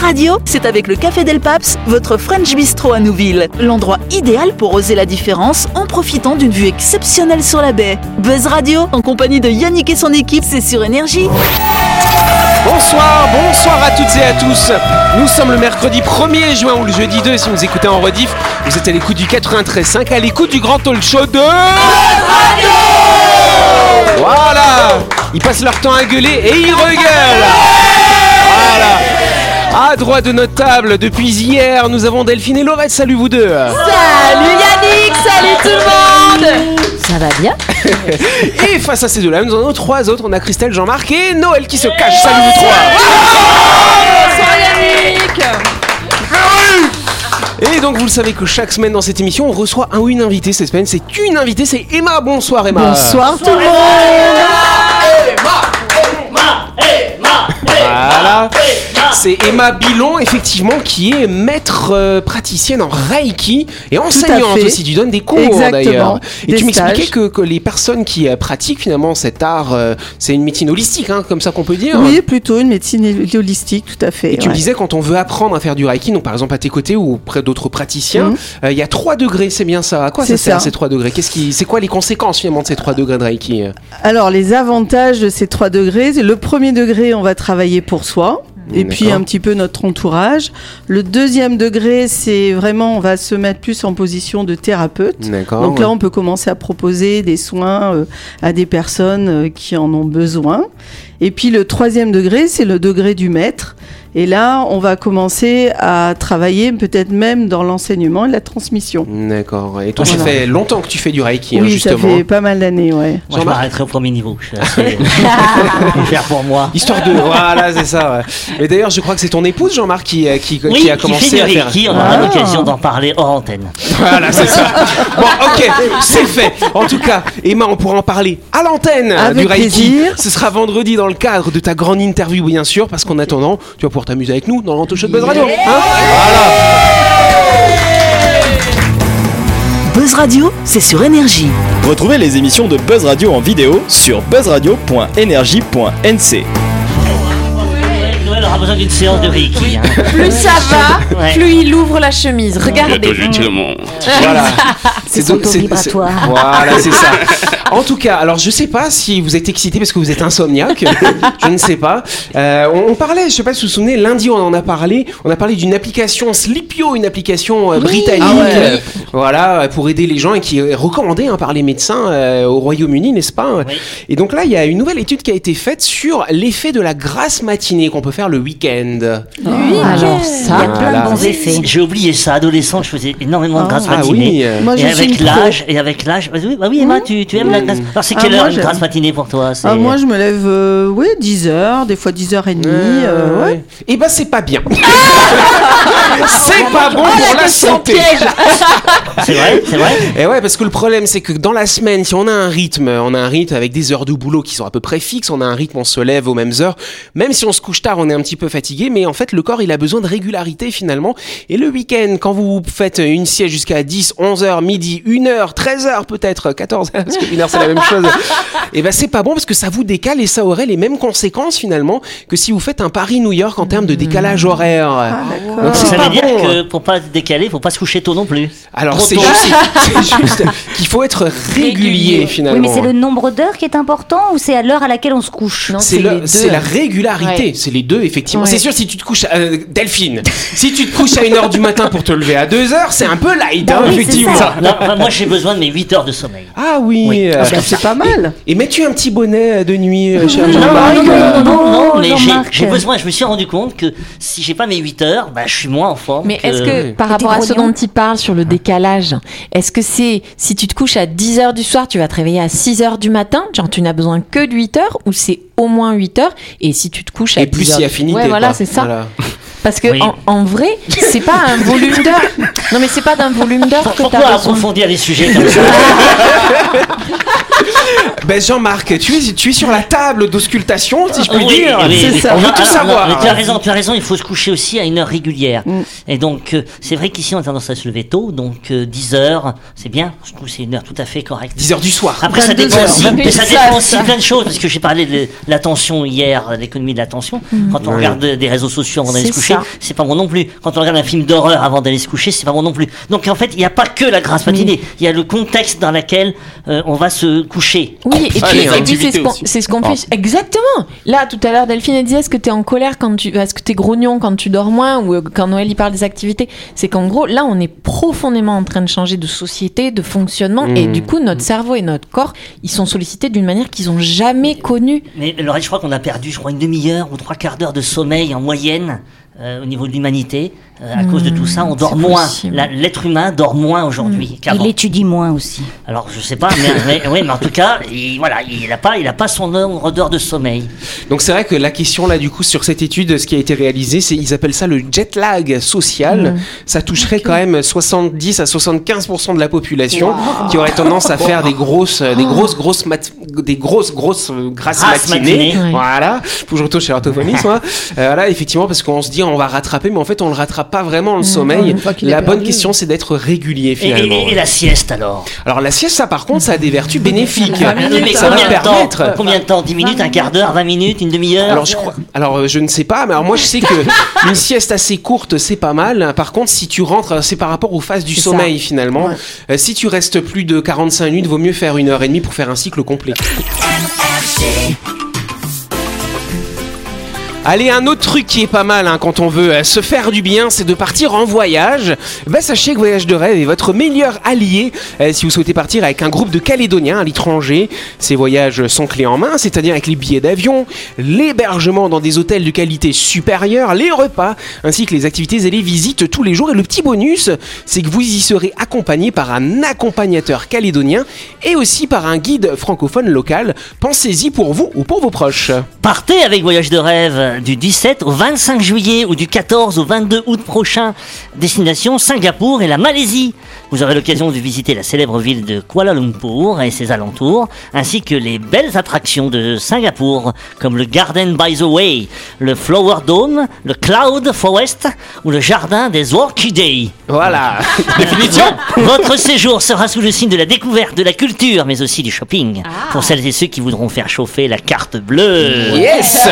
Radio, c'est avec le Café Del Paps, votre French Bistro à Nouville. L'endroit idéal pour oser la différence en profitant d'une vue exceptionnelle sur la baie. Buzz Radio, en compagnie de Yannick et son équipe, c'est sur Énergie. Bonsoir, bonsoir à toutes et à tous. Nous sommes le mercredi 1er juin ou le jeudi 2 si vous écoutez en rediff. Vous êtes à l'écoute du 93.5, à l'écoute du grand talk show de... Voilà Ils passent leur temps à gueuler et ils regueulent Voilà À droite de notre table, depuis hier, nous avons Delphine et Laurette. Salut vous deux Salut Yannick, salut tout le monde Ça va bien Et face à ces deux-là, nous en avons trois autres. On a Christelle, Jean-Marc et Noël qui se cache. Salut vous trois Bonsoir Yannick Et donc vous le savez que chaque semaine dans cette émission on reçoit un ou une invitée. Cette semaine c'est une invitée, c'est Emma. Bonsoir Emma. Bonsoir tout le monde Voilà. C'est Emma Bilon effectivement qui est maître euh, praticienne en Reiki et enseignante aussi. Tu donnes des cours d'ailleurs. Et tu m'expliquais que, que les personnes qui euh, pratiquent finalement cet art, euh, c'est une médecine holistique, hein, comme ça qu'on peut dire. Oui, plutôt une médecine holistique, tout à fait. Et tu me disais quand on veut apprendre à faire du Reiki, donc par exemple à tes côtés ou près d'autres praticiens, Mhm. il y a 3 degrés, c'est bien ça. À quoi ça sert ça. ces 3 degrés? Qu'est-ce qui, c'est quoi les conséquences finalement de ces 3 degrés de Reiki? Alors, les avantages de ces trois degrés, le premier degré, on va travailler pour soi. Et puis un petit peu notre entourage. Le deuxième degré, c'est vraiment, on va se mettre plus en position de thérapeute. D'accord. Donc là, on peut commencer à proposer des soins euh, à des personnes euh, qui en ont besoin. Et puis le troisième degré, c'est le degré du maître. Et là, on va commencer à travailler peut-être même dans l'enseignement et la transmission. D'accord. Et toi, ça fait longtemps que tu fais du Reiki, hein, oui, ça justement. fait pas mal d'années, ouais. Moi, je Jean-Marc m'arrêterai au premier niveau. Vais faire pour moi. Histoire de. voilà, c'est ça. ouais. Et d'ailleurs, je crois que c'est ton épouse, Jean-Marc, qui, euh, qui, Oui, qui a qui commencé fait à du faire. Reiki, on aura Ah. l'occasion d'en parler hors antenne. Voilà, c'est ça. Bon, ok, c'est fait. En tout cas, Emma, on pourra en parler à l'antenne Avec du Reiki. plaisir. Ce sera vendredi dans le cadre de ta grande interview, bien sûr, parce qu'en attendant, tu vas pouvoir t'amuser avec nous dans l'Anto-Show de Buzz Radio. Hein Buzz Radio, c'est sur Énergie. Retrouvez les émissions de Buzz Radio en vidéo sur buzzradio.energie.nc. Aura besoin d'une séance de Reiki. hein. Plus ça va, Ouais. plus il ouvre la chemise. Regardez. Voilà. C'est donc- vibratoire. c'est- Voilà, c'est ça. En tout cas, alors je sais pas si vous êtes excité parce que vous êtes insomniaque. je ne sais pas. Euh, on, on parlait, je sais pas si vous vous souvenez, lundi on en a parlé. On a parlé d'une application Sleepio, une application euh, britannique. Ah ouais. euh, Voilà, pour aider les gens et qui est recommandée hein, par les médecins euh, au Royaume-Uni, n'est-ce pas? Oui. Et donc là, il y a une nouvelle étude qui a été faite sur l'effet de la grasse matinée qu'on peut faire le week-end. Alors Il y a plein Voilà. de bons effets. J'ai oublié ça, adolescent, je faisais énormément de Ah matinée. oui. euh, Moi, je et avec l'âge, et avec l'âge, bah oui, bah oui Emma, tu, tu aimes la grâce. Alors c'est Ah, moi, heure une matinée pour toi? Ah, moi, je me lève, euh, oui, 10 heures, des fois 10 heures et demie. euh, ouais. Et ben c'est pas bien. c'est pas bon pour la santé. C'est vrai, c'est vrai. Et ouais, parce que le problème, c'est que dans la semaine, si on a un rythme, on a un rythme avec des heures de boulot qui sont à peu près fixes, on a un rythme, on se lève aux mêmes heures. Même si on se couche tard, on est un petit peu fatigué, mais en fait, le corps, il a besoin de régularité finalement. Et le week-end, quand vous faites une sieste jusqu'à 10, 11 heures, midi, 1 heure, 13 heures peut-être, 14 heures, parce que 1 heure c'est la même chose. Et ben c'est pas bon parce que ça vous décale et ça aurait les mêmes conséquences finalement que si vous faites un Paris-New York en termes de décalage horaire. Donc c'est Ça pas veut dire bon. que pour pas se décaler, faut pas se coucher tôt non plus. Alors c'est juste, qu'il faut être régulier finalement. Oui, mais c'est le nombre d'heures qui est important ou c'est à l'heure à laquelle on se couche? C'est la régularité, Ouais. c'est les deux effectivement. Ouais. C'est sûr si tu te couches, à- euh, Delphine, si tu te couches à 1h du matin pour te lever à 2h, c'est un peu light, Bah hein, oui, effectivement. Non, enfin, moi j'ai besoin de mes 8 heures de sommeil. Ah oui. Oui. euh, Ah, bah, c'est pas mal. et mets-tu un petit bonnet de nuit, euh, cher Non, Jean-Marc non, euh, non, non, non, Oh, mais j'ai- besoin, je me suis rendu compte que si j'ai pas mes 8 heures, bah, je suis moins en forme. Mais est-ce que par rapport à ce dont il parle sur le décalage, est-ce que c'est si tu te couches à 10h du soir, tu vas te réveiller à 6h du matin, genre tu n'as besoin que de 8 heures ou c'est au moins 8 heures et si tu te couches à Et plus 10 heures si affinité. Ouais, voilà, c'est ça. Voilà. Parce que Oui. en, en vrai, c'est pas un volume d'heures. Non mais c'est pas d'un volume d'heures que tu Pourquoi approfondir les sujets comme ça Ben Jean-Marc, tu es, tu es sur la table d'auscultation, si je puis Oui, dire. oui, C'est oui. ça. On veut tout savoir. non, tu as raison, tu as raison, il faut se coucher aussi à une heure régulière. Et donc, euh, c'est vrai qu'ici, on a tendance à se lever tôt, donc euh, 10 heures, c'est bien. Je trouve que c'est une heure tout à fait correcte. 10h du soir. Après, ça 22 dépend heures. aussi, 22 mais ça heures, dépend aussi plein de choses, parce que j'ai parlé de l'attention hier, l'économie de l'attention. Quand on Oui. regarde des réseaux sociaux avant d'aller se C'est coucher, c'est pas bon non plus. Quand on regarde un film d'horreur avant d'aller se coucher, c'est pas bon non plus. Donc en fait, il n'y a pas que la grasse matinée, il y a le contexte dans lequel euh, on va se coucher. Oui, et puis, et puis c'est ce qu'on ce qu'on fait. Exactement. Là, tout à l'heure, Delphine elle disait est-ce que tu es en colère quand tu. Est-ce que tu es grognon quand tu dors moins ou euh, quand Noël il parle des activités? C'est qu'en gros, là, on est profondément en train de changer de société, de fonctionnement. Et Mm. du coup, notre cerveau et notre corps, ils sont sollicités d'une manière qu'ils ont jamais connue. Mais Laurel, je crois qu'on a perdu, je crois, une demi-heure ou trois quarts d'heure de sommeil en moyenne euh, au niveau de l'humanité. Euh, à cause de tout ça, on dort c'est moins. L'être humain dort moins aujourd'hui qu'avant. Il étudie moins aussi. Alors je sais pas, mais, mais- oui, mais en tout cas, il, voilà, il n'a pas, il a pas son nombre d'heures de sommeil. Donc c'est vrai que la question là du coup sur cette étude, ce qui a été réalisé, c'est ils appellent ça le jet lag social. Ça toucherait quand même 70 à 75 de la population qui aurait tendance à faire des grosses, des grosses, grosses, mat- des grosses, grosses euh, grasses matinées. Voilà. Faut que je retourne chez l'orthophoniste, moi. Euh, voilà, effectivement, parce qu'on se dit on va rattraper, mais en fait on le rattrape pas vraiment le sommeil. La bonne perdu. question c'est d'être régulier Et, finalement. et- et la sieste alors? Alors la sieste, ça par contre, ça a des vertus bénéfiques. Mais Ça va temps, permettre? combien de temps? 10 minutes, un quart d'heure, 20 minutes, une demi-heure? Alors je crois, alors euh, je ne sais pas, mais alors moi je sais que une sieste assez courte c'est pas mal. Par contre, si tu rentres, c'est par rapport aux phases du sommeil finalement. Euh, si tu restes plus de 45 minutes, vaut mieux faire une heure et demie pour faire un cycle complet. MFG. Allez, un autre truc qui est pas mal hein, quand on veut euh, se faire du bien, c'est de partir en voyage. Bah, sachez que Voyage de rêve est votre meilleur allié euh, si vous souhaitez partir avec un groupe de Calédoniens à l'étranger. Ces voyages sont clés en main, c'est-à-dire avec les billets d'avion, l'hébergement dans des hôtels de qualité supérieure, les repas, ainsi que les activités et les visites tous les jours. Et le petit bonus, c'est que vous y serez accompagné par un accompagnateur calédonien et aussi par un guide francophone local. Pensez-y pour vous ou pour vos proches. Partez avec Voyage de rêve du 17 au 25 juillet ou du 14 au 22 août prochain. Destination Singapour et la Malaisie. Vous aurez l'occasion de visiter la célèbre ville de Kuala Lumpur et ses alentours, ainsi que les belles attractions de Singapour, comme le Garden by the Way, le Flower Dome, le Cloud Forest ou le Jardin des Orchidées. Voilà, définition. Votre séjour sera sous le signe de la découverte, de la culture, mais aussi du shopping. Pour celles et ceux qui voudront faire chauffer la carte bleue. Yes.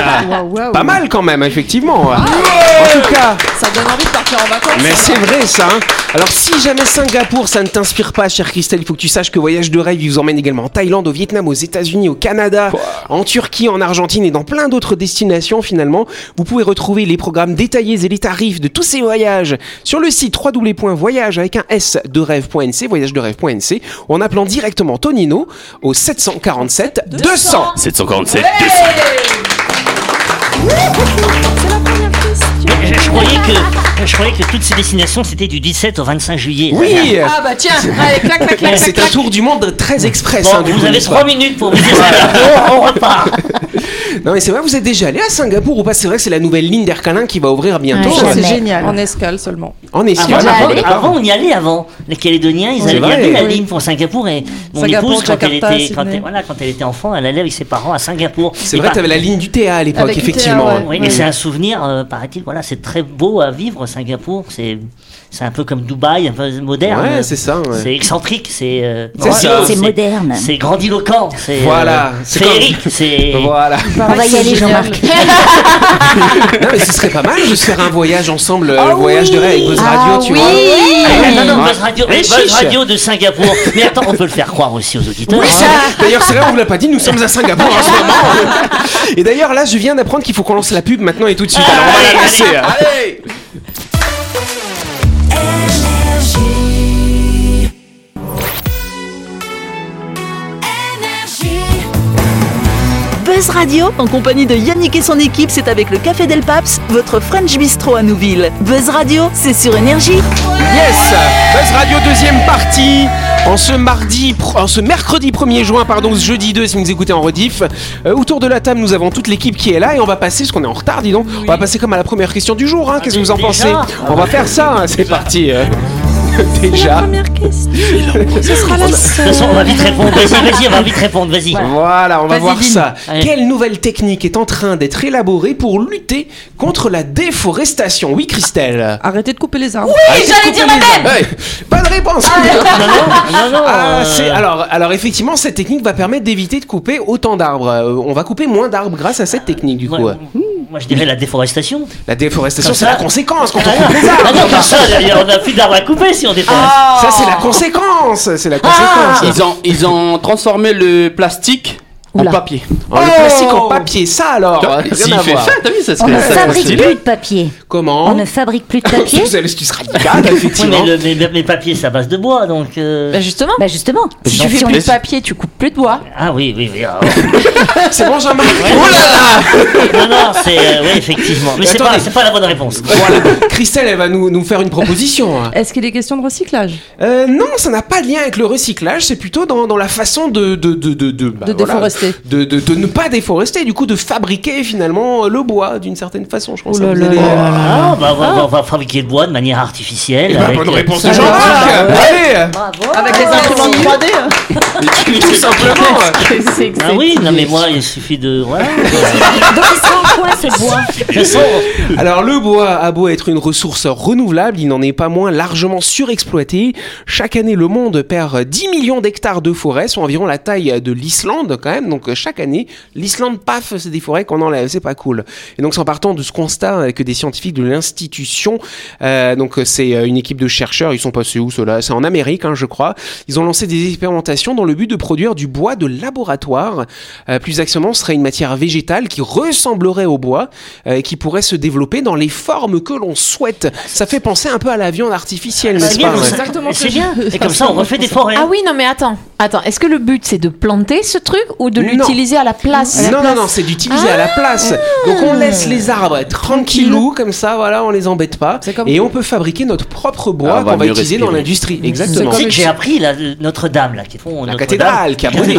Pas mal quand même, effectivement. en tout cas, Ça donne envie de partir en vacances. mais c'est vrai ça. hein. Alors si jamais Singapour, ça ne t'inspire pas, cher Christelle, il faut que tu saches que Voyage de rêve, il vous emmène également en Thaïlande, au Vietnam, aux États-Unis, au Canada, en Turquie, en Argentine et dans plein d'autres destinations finalement. Vous pouvez retrouver les programmes détaillés et les tarifs de tous ces voyages sur le site www.voyage avec un s de rêve.nc, voyage de rêve.nc, ou en appelant directement Tonino au 747 200. 747 Mais Je, je croyais que, je croyais que toutes ces destinations c'était du 17 au 25 juillet. Oui, Ah bah tiens, allez, clac, clac, clac. c'est un tour du monde très express. Bon, hein, du vous coup, avez n'est-ce pas 3 minutes pour visiter Singapour, on repart. Non mais c'est vrai, vous êtes déjà allé à Singapour ou pas? C'est vrai que c'est la nouvelle ligne d'Air Calin qui va ouvrir bientôt. Ouais, c'est génial. En escale seulement. En escale. Avant, avant- avant, on y allait avant. Les Calédoniens, ils avaient il y vrai. avait la Oui. ligne pour Singapour et mon Singapour, épouse, quand elle, était, quand, Sydney. elle, voilà, quand elle était enfant, elle allait avec ses parents à Singapour. C'est vrai, par- tu avais la ligne du Théa à l'époque, effectivement. ouais. Oui, et c'est un souvenir, euh, paraît-il, voilà, c'est très beau à vivre Singapour. C'est, c'est un peu comme Dubaï, un peu moderne. Ouais, c'est ça. ouais. C'est excentrique, c'est. euh, C'est ça. moderne. C'est grandiloquent, c'est. Voilà, euh, c'est féerique, c'est. Voilà. On va y aller, Jean-Marc. non mais ce serait pas mal de faire un voyage ensemble, euh, le voyage de rêve avec Buzz Radio, Ah tu oui. vois. Ah, non, non, Ouais. Buzz Radio, Mais mais Buzz. Radio de Singapour. Mais attends, on peut le faire croire aussi aux auditeurs. Oui, hein. c'est vrai. D'ailleurs, c'est vrai, on vous l'a pas dit, nous sommes à Singapour en ce moment. Et d'ailleurs, là, je viens d'apprendre qu'il faut qu'on lance la pub maintenant et tout de suite. Alors, on va la Allez, lancer. allez. Radio, en compagnie de Yannick et son équipe, c'est avec le Café Del Paps, votre French Bistro à Nouville. Buzz Radio, c'est sur Énergie. Yes Buzz Radio deuxième partie en ce mardi, en ce mercredi 1er juin, pardon, ce jeudi 2 si vous nous écoutez en rediff. Euh, autour de la table, nous avons toute l'équipe qui est là et on va passer, parce qu'on est en retard, dis donc, on va passer comme à la première question du jour. Hein, Qu'est-ce que vous en pensez? On va faire ça, hein, c'est parti. euh. Déjà. Première question. Ce sera la De toute façon, on va vite répondre. Vas-y, vas-y, on va vite répondre. Vas-y. Voilà, on va Vas-y, voir ça. Allez. Quelle nouvelle technique est en train d'être élaborée pour lutter contre la déforestation? Oui, Christelle. Arrêtez de couper les arbres. j'allais dire la même. Bonne réponse. Non, non, Ah, euh, c'est- alors, alors effectivement, cette technique va permettre d'éviter de couper autant d'arbres. Euh, on va couper moins d'arbres grâce à cette technique du coup. Moi, je dirais la déforestation. La déforestation, Comme c'est ça. la conséquence quand Ah, on coupe les arbres. ah non, comme ça, on n'a plus d'arbres à couper si Ça, c'est la conséquence. C'est la conséquence. Ils ont, ils ont transformé le plastique en Oula. papier. Oh, le plastique en papier, ça alors. S'il à fait voir. faim, t'as vu, ça On ne ça fabrique plus de papier. Comment On ne fabrique plus de papier. Vous allez c'est radical, Oui, effectivement. mais, le, mais, mais papier, c'est à base de bois, donc. euh, Bah justement, Bah justement. si Donc, tu fais si on- plus de papier, tu coupes plus de bois. Ah oui, oui, oui. ah, C'est bon, Jean-Marc Ouais. Oh là là non, non, c'est. euh, oui, effectivement. Mais c'est pas, pas la bonne réponse. Voilà, Christelle, elle va nous, nous faire une proposition. hein. Est-ce qu'il est question de recyclage? Euh, non, ça n'a pas de lien avec le recyclage, c'est plutôt dans, dans la façon de... De, de, de, de, bah, voilà, déforester. De, de, de ne pas déforester, du coup de fabriquer finalement le bois d'une certaine façon, je pense. Oh là là là. Ah, bah, on, va, on va fabriquer le bois de manière artificielle. Eh ben, avec, bonne euh, réponse Jean-Marc bah, Allez Bravo. Avec les imprimantes 3D. hein. Tout simplement Ah oui, non mais moi il suffit de voilà. Donc bois. Alors le bois a beau être une ressource renouvelable, il n'en est pas moins largement surexploité. Chaque année, le monde perd 10 millions d'hectares de forêts, soit environ la taille de l'Islande quand même. Donc chaque année, l'Islande, paf, c'est des forêts qu'on enlève, c'est pas cool. Et donc c'est en partant de ce constat que des scientifiques de l'institution, euh, donc c'est euh, une équipe de chercheurs, ils sont passés où ceux-là? C'est en Amérique, hein, je crois. Ils ont lancé des expérimentations dans le but de produire du bois de laboratoire. Euh, plus exactement, ce serait une matière végétale qui ressemblerait au bois euh, et qui pourrait se développer dans les formes que l'on souhaite. Ça fait penser un peu à la viande artificielle, C'est n'est-ce bien, pas c'est exactement ce C'est bien. Et comme ça on refait des forêts. Ah oui, non mais attends, attends. Est-ce que le but c'est de planter ce truc ou de l'utiliser à la place Non, non, non, c'est d'utiliser à la place. Donc on laisse les arbres être tranquillou, comme ça, voilà, on les embête pas. C'est comme- Et on peut fabriquer notre propre bois Ah, on va qu'on va utiliser dans l'industrie. Exactement. Sais que j'ai appris Notre-Dame là, qui font La cathédrale qui a brûlé.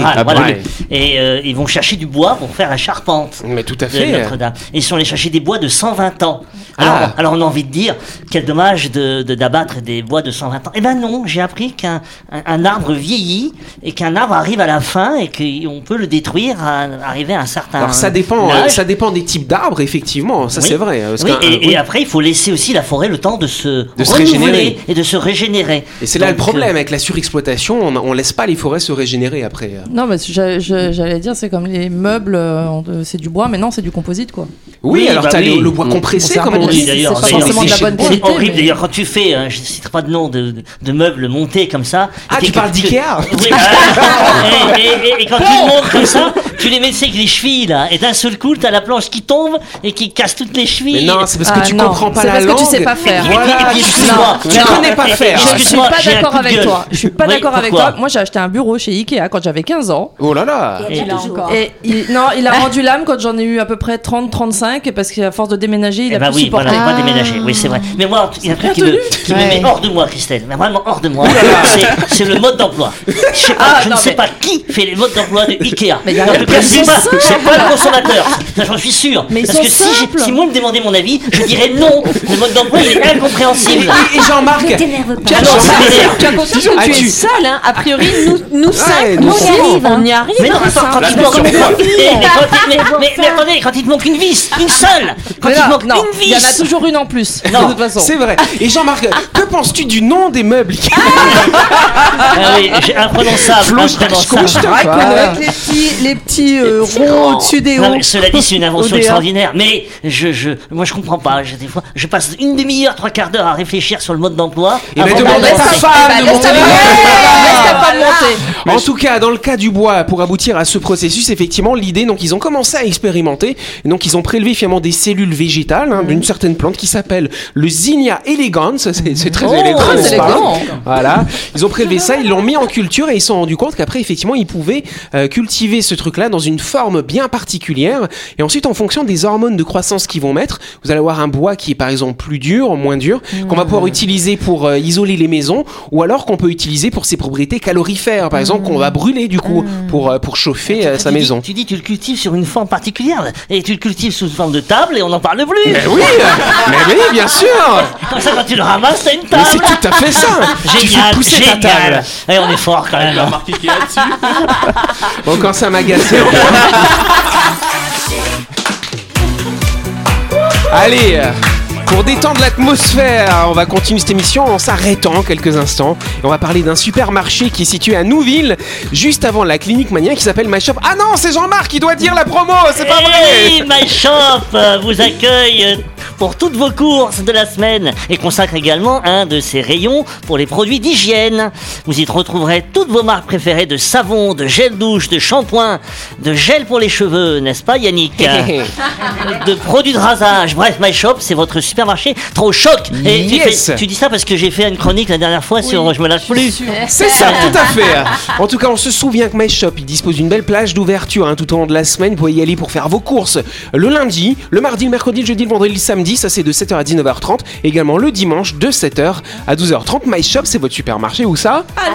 Et euh, ils vont chercher du bois pour faire la charpente. Mais tout à fait. Notre-Dame. Ils sont allés chercher des bois de 120 ans. Alors, Ah. alors on a envie de dire, quel dommage de de- d'abattre des bois de 120 ans. Eh ben non, j'ai appris qu'un un, un arbre vieillit et qu'un arbre arrive à la fin et qu'on peut le détruire à arriver à un certain Alors ça dépend, euh, âge. ça dépend des types d'arbres, effectivement. Ça Oui. c'est vrai. parce Oui, et, oui. et après, il faut laisser aussi la forêt le temps de se, se renouveler régénérer. et de se régénérer. Et c'est là le problème avec la surexploitation, on, on laisse pas les forêts se régénérer après. Non, mais j'allais dire, c'est comme les meubles, euh, c'est du bois, mais non, c'est du composite, quoi. Oui, Oui, alors bah t'as oui. le, le bois Mm. compressé, comme on dit. d'ailleurs, c'est forcément de la bonne C'est horrible d'ailleurs quand tu fais, hein, je ne citerai pas de nom de, de, de meubles montés comme ça. Ah, tu que- parles que- d'Ikea Oui, ah, et, et- et- et quand tu le montes comme ça, tu les mets avec les chevilles là, et d'un seul coup, t'as la planche qui tombe et qui casse toutes les chevilles. Mais non, c'est parce que Ah, tu non, comprends pas c'est la parce que langue. tu sais pas faire. Et puis- Voilà, et puis, tu- excuse-moi, tu connais pas faire. Je suis Excuse-moi, pas d'accord avec toi. Je suis pas d'accord avec toi. Moi, j'ai acheté un bureau chez Ikea quand j'avais 15 ans. Oh là là Et non, il a rendu l'âme quand j'en ai eu à peu près 30-35 parce qu'à force de déménager, il Eh a ben plus oui, supporté. voilà, il va déménager. Oui, c'est vrai. Mais moi, il y a un truc qui me, met hors de moi, Christelle. Mais vraiment hors de moi. C'est- le mode d'emploi. Je, sais pas, Ah, je non, ne sais mais- pas qui fait les modes d'emploi de Ikea. Mais il y a en tout cas, c'est pas, le consommateur. J'en suis sûr. Mais Parce que si, si moi me demandait mon avis, je dirais non. Le mode d'emploi, il est incompréhensible. Et, Jean-Marc. Ah. Tu as conscience que Ah, tu tu- es seul, hein A priori, nous, nous cinq, nous nous on y six, arrive, hein. on y arrive. Mais non, attends, ça. quand Là, il mais manque mais attendez, quand il te manque une vis, une seule, quand Mais il te non, manque non, une il y en a vis, toujours une en plus. Non, de toute façon. C'est vrai. Et Jean-Marc, que penses-tu du nom des meubles ah oui, j'ai imprononçable, Flouche, imprononçable. couche, Avec Voilà. les petits, les petits euh, ronds au-dessus des hauts. cela dit, c'est une invention extraordinaire. Mais je, je, moi, je comprends pas. Je, des fois, je passe une demi-heure, trois quarts d'heure à réfléchir sur le mode d'emploi. Et ben demande de à ta femme laisse monter. ta Laisse ta femme monter. En tout cas, dans le cas du bois, pour aboutir à ce processus, effectivement, l'idée, donc ils ont commencé à expérimenter. Donc ils ont prélevé finalement des cellules végétales hein, d'une certaine plante qui s'appelle le Zinnia elegans. C'est très Oh, élégant. Voilà. Ils ont prélevé ça, ils l'ont mis en culture et ils se sont rendus compte qu'après, effectivement, ils pouvaient euh, cultiver ce truc-là dans une forme bien particulière. Et ensuite, en fonction des hormones de croissance qu'ils vont mettre, vous allez avoir un bois qui est par exemple plus dur, moins dur, qu'on va pouvoir utiliser pour euh, isoler les maisons, ou alors qu'on peut utiliser pour ses propriétés calorifères, par exemple, qu'on va brûler du coup pour, euh, pour chauffer sa Tu dis- maison. Tu dis, tu le cultives sur une forme particulière. Et tu le cultives sous forme de table et on n'en parle plus. Mais oui, mais oui, bien sûr. Comme ça, quand tu le ramasses, t'as une Mais table. c'est tout à fait ça. tu fais Génial, ta table. génial. Et on est fort quand même. A hein. marqué qu'il y a dessus. Bon, quand ça m'agace. Allez. Pour détendre l'atmosphère, on va continuer cette émission en s'arrêtant quelques instants. Et on va parler d'un supermarché qui est situé à Nouville, juste avant la clinique mania qui s'appelle My Shop. Ah non, c'est Jean-Marc qui doit dire la promo, c'est pas Eh vrai oui, My Shop euh, vous accueille pour toutes vos courses de la semaine et consacre également un de ses rayons pour les produits d'hygiène. Vous y retrouverez toutes vos marques préférées de savon, de gel douche, de shampoing, de gel pour les cheveux, n'est-ce pas Yannick De produits de rasage. Bref, My Shop, c'est votre supermarché trop choc. Et tu, Yes. fais- tu dis ça parce que j'ai fait une chronique la dernière fois sur Je me lâche plus. C'est ça, tout à fait. En tout cas, on se souvient que My Shop, il dispose d'une belle plage d'ouverture hein, tout au long de la semaine. Vous pouvez y aller pour faire vos courses le lundi, le mardi, le mercredi, le jeudi, le vendredi, le samedi. Ça, c'est de 7h à 19h30. Également le dimanche, de 7h à 12h30. My Shop, c'est votre supermarché. Où ça? À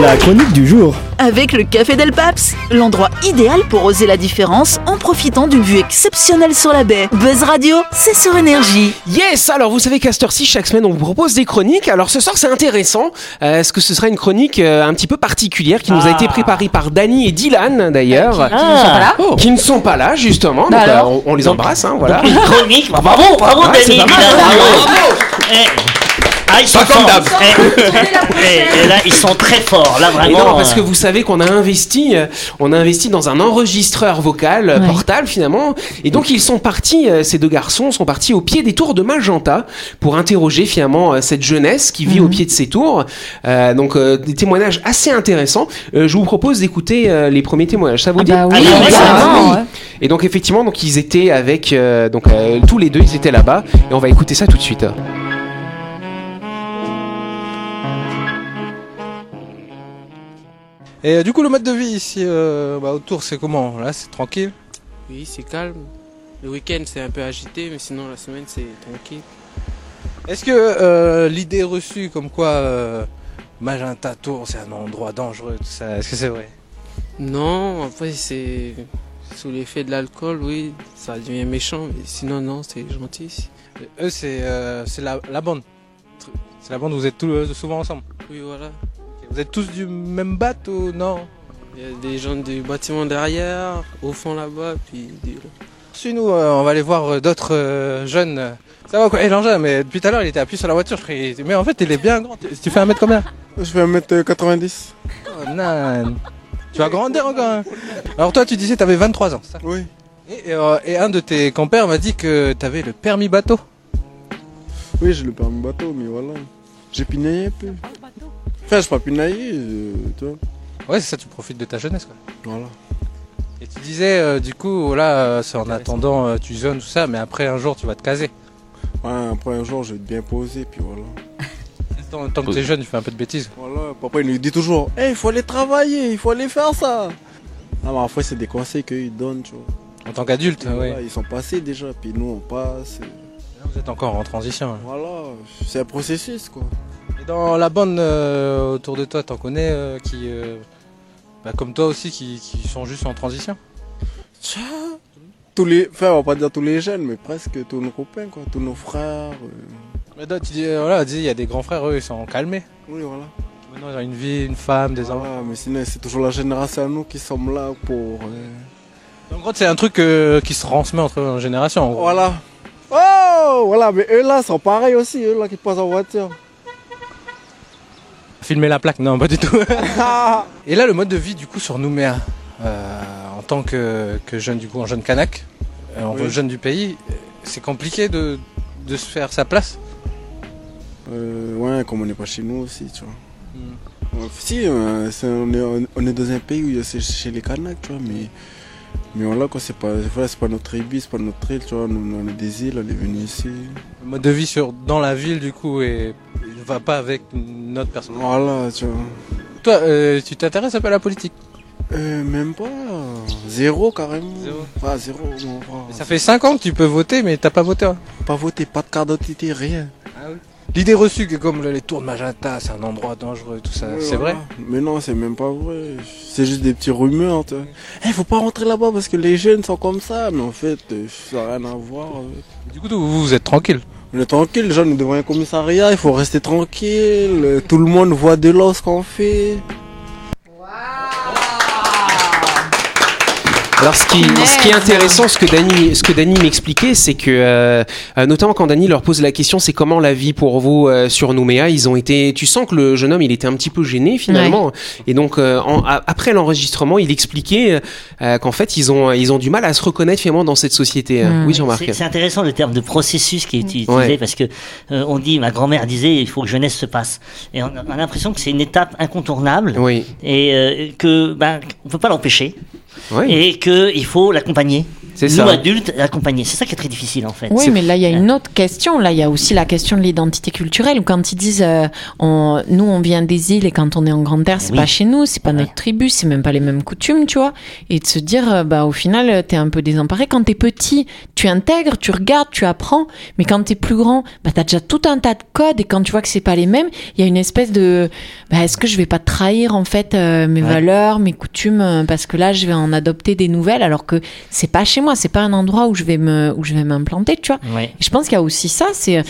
La chronique du jour. Avec le Café Del Paps, l'endroit idéal pour oser la différence en profitant d'une vue exceptionnelle sur la baie. Buzz Radio, c'est sur énergie. Yes, alors vous savez qu'à cette heure-ci, chaque semaine, on vous propose des chroniques. Alors ce soir, c'est intéressant. Euh, Est-ce que ce sera une chronique euh, un petit peu particulière qui nous a Ah. été préparée par Dany et Dylan, d'ailleurs Qui ne sont pas là Qui ne sont pas là, justement. Bah Donc, euh, alors on, on les embrasse, hein, voilà. Une chronique. Bravo, bravo c'est pas mal, bravo. bravo. Eh. Ah, ils sont Pas comme d'hab. Eh, eh, et là, ils sont très forts. Là, Et vraiment. non, parce que euh, vous savez qu'on a investi, euh, on a investi dans un enregistreur vocal euh, Ouais. portable finalement, et donc ils sont partis, euh, ces deux garçons sont partis au pied des tours de Magenta pour interroger finalement cette jeunesse qui vit au pied de ces tours. Euh, donc euh, des témoignages assez intéressants. Euh, je vous propose d'écouter euh, les premiers témoignages. Ça vous Ah dit bah oui, Ah, oui, ouais. Et donc effectivement, donc ils étaient avec, euh, donc euh, tous les deux, ils étaient là-bas, et on va écouter ça tout de suite. Et euh, du coup, le mode de vie ici euh, bah, autour, c'est comment? Là, c'est tranquille? Oui, c'est calme. Le week-end, c'est un peu agité, mais sinon, la semaine, c'est tranquille. Est-ce que euh, l'idée reçue comme quoi Magenta Tour, c'est un endroit dangereux, tout ça, est-ce que c'est vrai? Non, après, c'est sous l'effet de l'alcool, oui, ça devient méchant, mais sinon, non, c'est gentil. Eux, c'est euh, c'est la, la bande. C'est la bande, vous êtes tous, euh, souvent ensemble. Oui, voilà. Vous êtes tous du même bat ou non Il y a des gens du bâtiment derrière, au fond là-bas, puis des... Chez nous, euh, on va aller voir euh, d'autres euh, jeunes. Ça va quoi? Eh l'engin, mais depuis tout à l'heure, il était appuyé sur la voiture. Je croyais- Mais en fait, il est bien grand. Tu fais un mètre combien? Je fais 1m90. Oh, nan. Tu vas grandir encore. hein. Alors toi, tu disais que tu avais 23 ans, ça? Oui. et, et, euh, et un de tes compères m'a dit que tu avais le permis bateau. Oui, j'ai le permis bateau, mais voilà. J'ai pinaillé un peu. Enfin, j'ai pas pinaillé, euh, tu vois. Ouais, c'est ça, tu profites de ta jeunesse. Quoi. Voilà. Et tu disais, euh, du coup, voilà, euh, c'est en attendant, euh, tu zones, tout ça, mais après un jour, tu vas te caser. Ouais, après un jour, je vais être bien posé, puis voilà. Tant, tant que t'es jeune, tu fais un peu de bêtises. Voilà, papa, il nous dit toujours, Eh, il faut aller travailler, il faut aller faire ça. Ah, mais après, c'est des conseils qu'ils donnent, tu vois. En tant qu'adulte, voilà, oui. Ils sont passés déjà, puis nous, on passe. et Vous êtes encore en transition. hein. Voilà, c'est un processus, quoi. Et dans la bande euh, autour de toi, t'en connais euh, qui, euh, bah, comme toi aussi, qui, qui sont juste en transition. Tous les, enfin, on va pas dire tous les jeunes, mais presque tous nos copains, quoi. Tous nos frères. euh. Mais toi, tu dis, voilà, dis, il y a des grands frères, eux, ils sont calmés. Oui, voilà. Maintenant, ils ont une vie, une femme, des enfants. Voilà, mais sinon, c'est toujours la génération à nous qui sommes là pour. euh, En gros, c'est un truc euh, qui se transmet entre générations. en gros. Voilà. Oh, voilà, mais eux là sont pareils aussi, eux là qui passent en voiture. Filmer la plaque, non, pas du tout. Et là, le mode de vie, du coup, sur Nouméa, euh, en tant que, que jeune, du coup, en jeune Kanak, euh, en Oui. jeune du pays, c'est compliqué de, de se faire sa place. Euh, ouais, comme on n'est pas chez nous aussi, tu vois. Euh, Si, euh, on, est, on est dans un pays où il y a- c'est chez les Kanaks, tu vois, mais, mais voilà, quoi, c'est pas, voilà, c'est pas notre tribu, c'est pas notre île, tu vois, nous, on est des îles, on est venu ici. Le mode de vie sur, dans la ville, du coup, et ne va pas avec notre personne. Voilà, tu vois. Toi, euh, tu t'intéresses un peu à la politique? Euh, même pas, zéro carrément. Zéro. Pas zéro. Ça fait 5 ans que tu peux voter, mais t'as pas voté. hein? Pas voté, pas de carte d'identité, rien. L'idée reçue que comme les tours de Magenta, c'est un endroit dangereux, tout ça, c'est voilà. vrai Mais non, c'est même pas vrai. C'est juste des petits rumeurs. tu vois. Eh, faut pas rentrer là-bas parce que les jeunes sont comme ça. Mais en fait, euh, ça n'a rien à voir. euh. Du coup, vous, vous êtes tranquille? On est tranquille, les gens nous devant un commissariat, il faut rester tranquille. Tout le monde voit de l'os qu'on fait. Alors ce qui, ce qui est intéressant, ce que Dany, ce que Dany m'expliquait, c'est que euh, euh, notamment quand Dany leur pose la question, c'est comment la vie pour vous euh, sur Nouméa, ils ont été, tu sens que le jeune homme, il était un petit peu gêné finalement, et donc euh, en- a- après l'enregistrement, il expliquait euh, qu'en fait ils ont, ils ont du mal à se reconnaître finalement dans cette société. Hmm. Oui, Jean-Marc. C'est c'est intéressant le terme de processus qui est utilisé Ouais. parce que euh, on dit, ma grand-mère disait, il faut que jeunesse se passe. Et on a, on a l'impression que c'est une étape incontournable Oui. et euh, que ben on peut pas l'empêcher Et que il faut l'accompagner. C'est Nous ça. adultes. C'est ça qui est très difficile en fait. Oui, C'est- mais là, il y a une autre question. Là, il y a aussi la question de l'identité culturelle. Où quand ils disent, euh, on, nous, on vient des îles et quand on est en grande terre, c'est Oui. pas chez nous, c'est pas notre tribu, c'est même pas les mêmes coutumes, tu vois. Et de se dire, euh, bah, au final, t'es un peu désemparé. Quand t'es petit, tu intègres, tu regardes, tu apprends. Mais quand t'es plus grand, bah, t'as déjà tout un tas de codes et quand tu vois que c'est pas les mêmes, il y a une espèce de, bah, est-ce que je vais pas trahir, en fait, euh, mes Ouais. valeurs, mes coutumes, euh, parce que là, je vais en adopter des nouvelles alors que c'est pas chez moi, c'est pas un endroit où je vais me, où je vais m'implanter, tu vois. Et je pense qu'il y a aussi ça, c'est.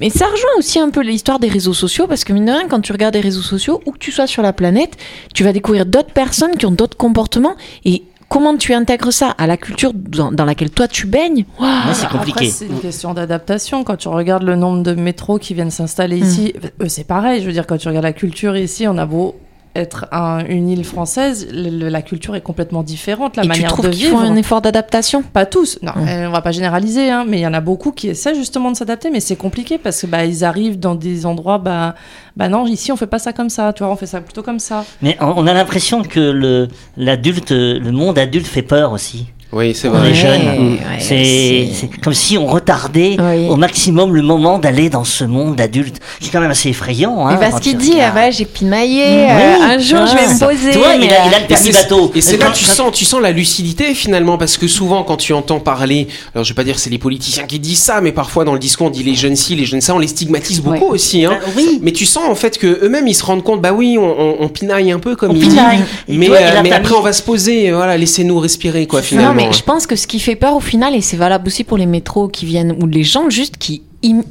Mais ça rejoint aussi un peu l'histoire des réseaux sociaux, parce que mine de rien, quand tu regardes les réseaux sociaux, où que tu sois sur la planète, tu vas découvrir d'autres personnes qui ont d'autres comportements. Et comment tu intègres ça à la culture dans, dans laquelle toi tu baignes? Ouais, c'est compliqué. C'est une question d'adaptation. Quand tu regardes le nombre de métros qui viennent s'installer Mm. ici, eux, c'est pareil. Je veux dire, quand tu regardes la culture ici, on a beau être un- une île française, le- la culture est complètement différente, la Et tu manière trouves de qu'ils vivre. font un effort d'adaptation? Pas tous, non, Mm. euh, on va pas généraliser, hein, mais il y en a beaucoup qui essaient justement de s'adapter, mais c'est compliqué parce que bah ils arrivent dans des endroits, bah, bah non, ici on fait pas ça comme ça, tu vois, on fait ça plutôt comme ça. Mais on on a l'impression que le l'adulte, le monde adulte fait peur aussi. Oui, c'est vrai. les jeunes, ouais, c'est comme si on retardait Oui. au maximum le moment d'aller dans ce monde adulte, qui est quand même assez effrayant. Hein, Et parce quand qu'il dit, ah ouais, j'ai pinaillé, Oui, euh, un jour je vais me poser. Tu vois, il a, il a le permis bateau. Et c'est là tu sens, tu sens la lucidité finalement, parce que souvent quand tu entends parler, alors je vais pas dire c'est les politiciens qui disent ça, mais parfois dans le discours on dit les jeunes ci, les jeunes ça, on les stigmatise beaucoup Ouais. aussi. Hein. Ah, oui. Mais tu sens en fait que eux-mêmes ils se rendent compte, bah oui, on, on- on pinaille un peu comme On il dit, pinaille. Et mais, toi, euh, mais après on va se poser, voilà, laissez-nous respirer quoi finalement. Mais je pense que ce qui fait peur au final, et c'est valable aussi pour les métros qui viennent, ou les gens juste qui,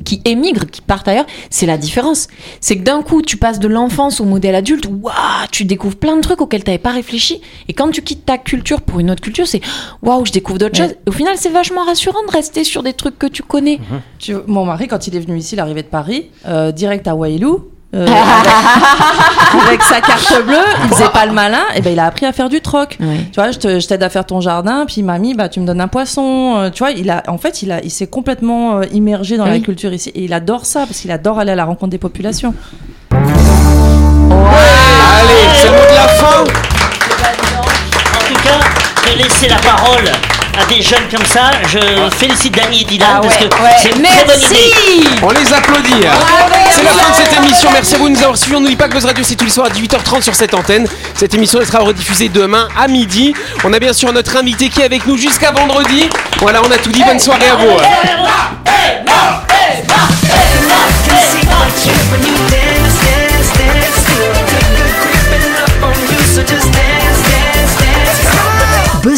qui émigrent, qui partent ailleurs, c'est la différence. C'est que d'un coup, tu passes de l'enfance au modèle adulte, waouh, tu découvres plein de trucs auxquels tu n'avais pas réfléchi. Et quand tu quittes ta culture pour une autre culture, c'est waouh, je découvre d'autres Ouais. choses. Au final, c'est vachement rassurant de rester sur des trucs que tu connais. Tu- mon mari, quand il est venu ici, il arrivait de Paris, euh, direct à Wailou. Euh, avec, avec sa carte bleue, il faisait pas le malin, et ben il a appris à faire du troc. Ouais. Tu vois, je t'aide à faire ton jardin, puis mamie, bah tu me donnes un poisson. euh, tu vois, il a, en fait, il a, il s'est complètement euh, immergé dans Oui. la culture ici, et il adore ça parce qu'il adore aller à la rencontre des populations. Allez, c'est le mot de la fin. En tout cas, de laisser la parole à des jeunes comme ça, je félicite Dany et Dylan Ah parce ouais, que ouais. c'est une très bonne idée. On les applaudit. C'est la fin de cette émission. Merci à vous de nous avoir suivis. On n'oublie pas que Buzz Radio, c'est tous les soirs à 18h30 sur cette antenne. Cette émission elle sera rediffusée demain à midi. On a bien sûr notre invité qui est avec nous jusqu'à vendredi. Voilà, on a tout dit. Bonne soirée à vous.